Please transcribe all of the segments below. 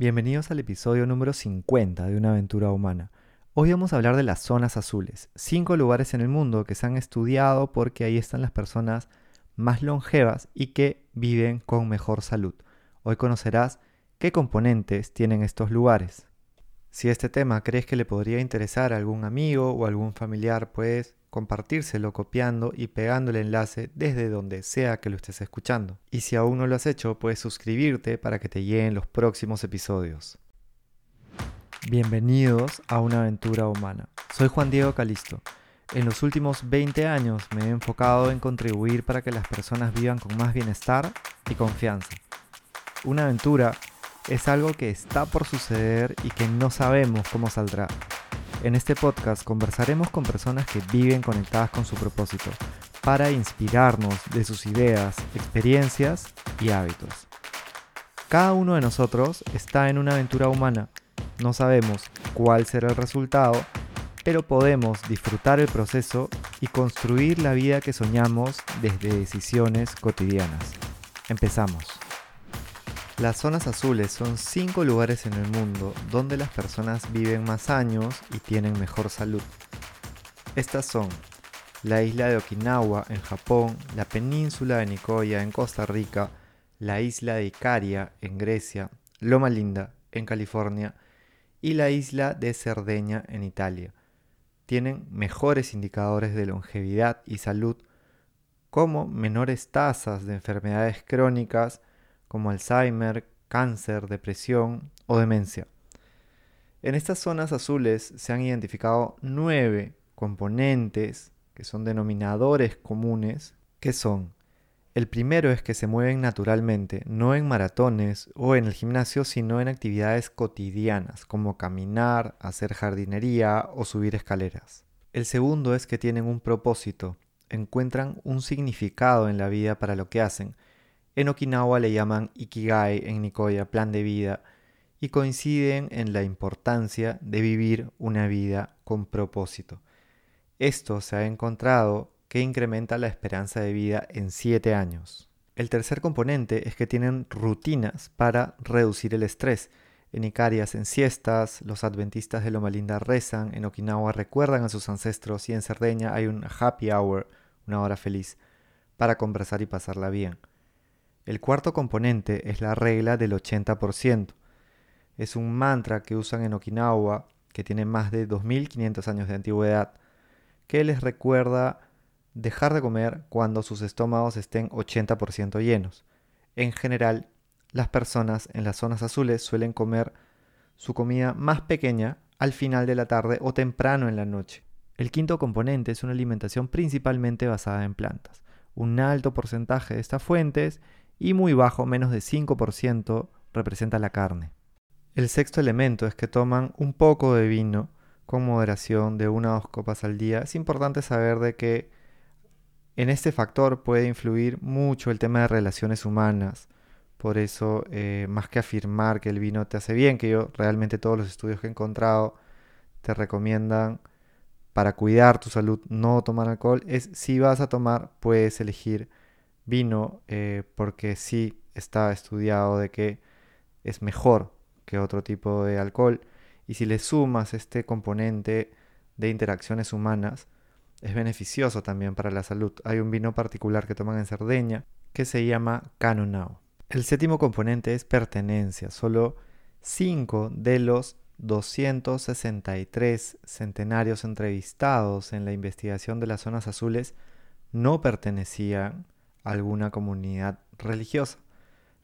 Bienvenidos al episodio número 50 de Una aventura humana. Hoy vamos a hablar de las zonas azules, cinco lugares en el mundo que se han estudiado porque ahí están las personas más longevas y que viven con mejor salud. Hoy conocerás qué componentes tienen estos lugares. Si este tema crees que le podría interesar a algún amigo o algún familiar, puedes compartírselo copiando y pegando el enlace desde donde sea que lo estés escuchando. Y si aún no lo has hecho, puedes suscribirte para que te lleguen los próximos episodios. Bienvenidos a una aventura humana. Soy Juan Diego Calisto. En los últimos 20 años me he enfocado en contribuir para que las personas vivan con más bienestar y confianza. Una aventura es algo que está por suceder y que no sabemos cómo saldrá. En este podcast conversaremos con personas que viven conectadas con su propósito para inspirarnos de sus ideas, experiencias y hábitos. Cada uno de nosotros está en una aventura humana. No sabemos cuál será el resultado, pero podemos disfrutar el proceso y construir la vida que soñamos desde decisiones cotidianas. Empezamos. Las zonas azules son cinco lugares en el mundo donde las personas viven más años y tienen mejor salud. Estas son la isla de Okinawa en Japón, la península de Nicoya en Costa Rica, la isla de Icaria en Grecia, Loma Linda en California y la isla de Cerdeña en Italia. Tienen mejores indicadores de longevidad y salud como menores tasas de enfermedades crónicas, como Alzheimer, cáncer, depresión o demencia. En estas zonas azules se han identificado nueve componentes que son denominadores comunes, que son el primero es que se mueven naturalmente, no en maratones o en el gimnasio, sino en actividades cotidianas, como caminar, hacer jardinería o subir escaleras. El segundo es que tienen un propósito, encuentran un significado en la vida para lo que hacen, en Okinawa le llaman Ikigai, en Nicoya plan de vida, y coinciden en la importancia de vivir una vida con propósito. Esto se ha encontrado que incrementa la esperanza de vida en 7 años. El tercer componente es que tienen rutinas para reducir el estrés. En Icaria hacen siestas, los adventistas de Loma Linda rezan, en Okinawa recuerdan a sus ancestros y en Cerdeña hay un happy hour, una hora feliz, para conversar y pasarla bien. El cuarto componente es la regla del 80%. Es un mantra que usan en Okinawa, que tiene más de 2500 años de antigüedad, que les recuerda dejar de comer cuando sus estómagos estén 80% llenos. En general, las personas en las zonas azules suelen comer su comida más pequeña al final de la tarde o temprano en la noche. El quinto componente es una alimentación principalmente basada en plantas. Un alto porcentaje de estas fuentes y muy bajo, menos de 5%, representa la carne. El sexto elemento es que toman un poco de vino con moderación de una o dos copas al día. Es importante saber de que en este factor puede influir mucho el tema de relaciones humanas. Por eso, eh, más que afirmar que el vino te hace bien, que yo realmente todos los estudios que he encontrado te recomiendan para cuidar tu salud no tomar alcohol, es si vas a tomar, puedes elegir vino eh, porque sí está estudiado de que es mejor que otro tipo de alcohol y si le sumas este componente de interacciones humanas es beneficioso también para la salud. Hay un vino particular que toman en Cerdeña que se llama Canunao. El séptimo componente es pertenencia. Solo 5 de los 263 centenarios entrevistados en la investigación de las zonas azules no pertenecían alguna comunidad religiosa.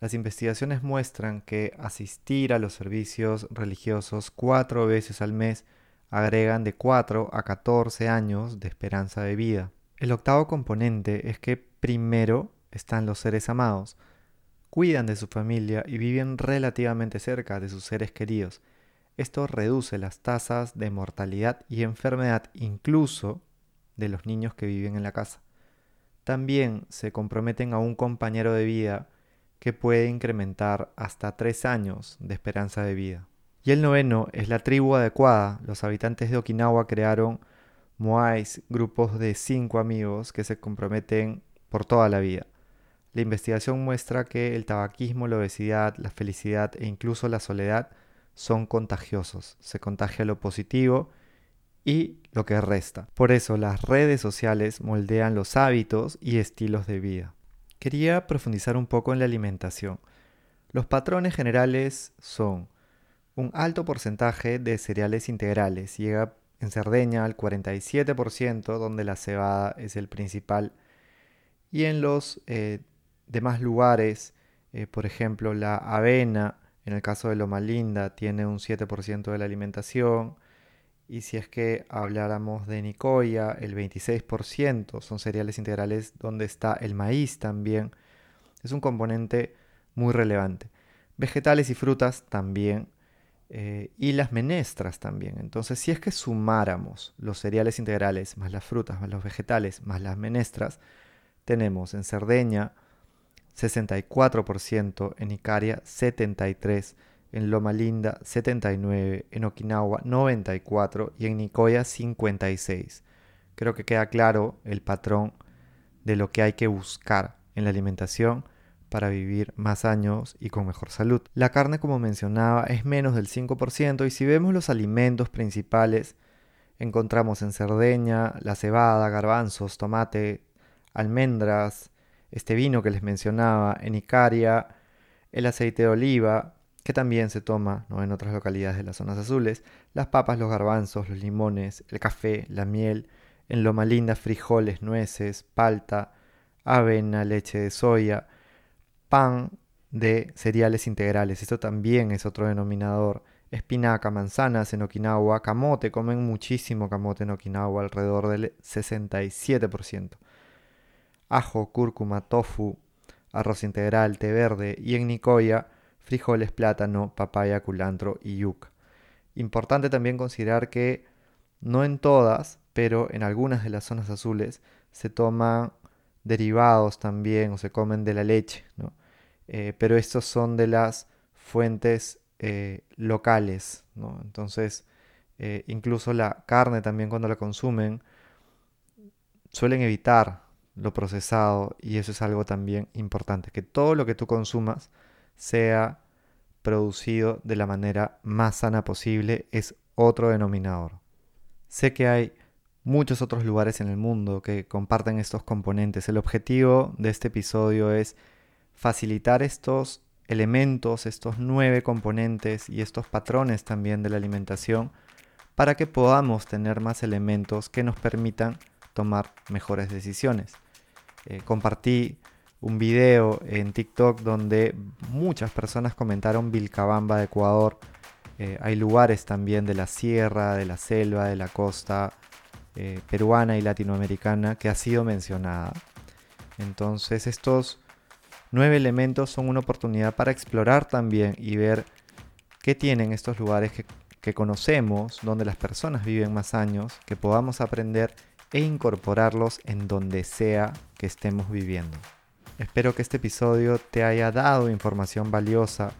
Las investigaciones muestran que asistir a los servicios religiosos cuatro veces al mes agregan de 4 a 14 años de esperanza de vida. El octavo componente es que primero están los seres amados, cuidan de su familia y viven relativamente cerca de sus seres queridos. Esto reduce las tasas de mortalidad y enfermedad incluso de los niños que viven en la casa también se comprometen a un compañero de vida que puede incrementar hasta tres años de esperanza de vida. Y el noveno es la tribu adecuada. Los habitantes de Okinawa crearon moais, grupos de cinco amigos que se comprometen por toda la vida. la investigación muestra que el tabaquismo, la obesidad, la felicidad e incluso la soledad son contagiosos. Se contagia lo positivo y lo que resta. Por eso las redes sociales moldean los hábitos y estilos de vida. Quería profundizar un poco en la alimentación. Los patrones generales son un alto porcentaje de cereales integrales, llega en Cerdeña al 47%, donde la cebada es el principal, y en los eh, demás lugares, eh, por ejemplo la avena, en el caso de Loma Linda, tiene un 7% de la alimentación, y si es que habláramos de Nicoya, el 26% son cereales integrales donde está el maíz también. Es un componente muy relevante. Vegetales y frutas también eh, y las menestras también. Entonces, si es que sumáramos los cereales integrales, más las frutas, más los vegetales, más las menestras, tenemos en Cerdeña 64%, en Icaria 73%, en Loma Linda 79%, en Okinawa 94% y en Nicoya 56%. Creo que queda claro el patrón de lo que hay que buscar en la alimentación para vivir más años y con mejor salud. La carne, como mencionaba, es menos del 5% y si vemos los alimentos principales, encontramos en Cerdeña la cebada, garbanzos, tomate, almendras, este vino que les mencionaba, en Icaria, el aceite de oliva, que también se toma en otras localidades de las zonas azules, las papas, los garbanzos, los limones, el café, la miel, en Loma Linda frijoles, nueces, palta, avena, leche de soya, pan de cereales integrales. Esto también es otro denominador. Espinaca, manzanas en Okinawa, camote, comen muchísimo camote en Okinawa, alrededor del 67%. Ajo, cúrcuma, tofu, arroz integral, té verde y en Nicoya, frijoles, plátano, papaya, culantro y yuca. Importante también considerar que no en todas, pero en algunas de las zonas azules se toman derivados también o se comen de la leche, eh, pero estos son de las fuentes eh, locales, Entonces, eh, incluso la carne también cuando la consumen, suelen evitar lo procesado y eso es algo también importante, que todo lo que tú consumas sea producido de la manera más sana posible es otro denominador. Sé que hay muchos otros lugares en el mundo que comparten estos componentes. El objetivo de este episodio es facilitar estos elementos, estos nueve componentes y estos patrones también de la alimentación para que podamos tener más elementos que nos permitan tomar mejores decisiones. Eh, compartí un video en TikTok donde muchas personas comentaron Vilcabamba de Ecuador. Eh, hay lugares también de la sierra, de la selva, de la costa, eh, peruana y latinoamericana que ha sido mencionada. Entonces estos nueve elementos son una oportunidad para explorar también y ver qué tienen estos lugares que, que conocemos, donde las personas viven más años, que podamos aprender e incorporarlos en donde sea que estemos viviendo. Espero que este episodio te haya dado información valiosa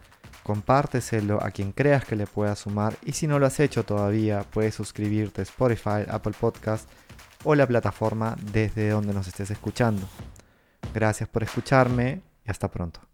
compárteselo a quien creas que le pueda sumar y si no lo has hecho todavía puedes suscribirte a Spotify, Apple Podcast o la plataforma desde donde nos estés escuchando. Gracias por escucharme y hasta pronto.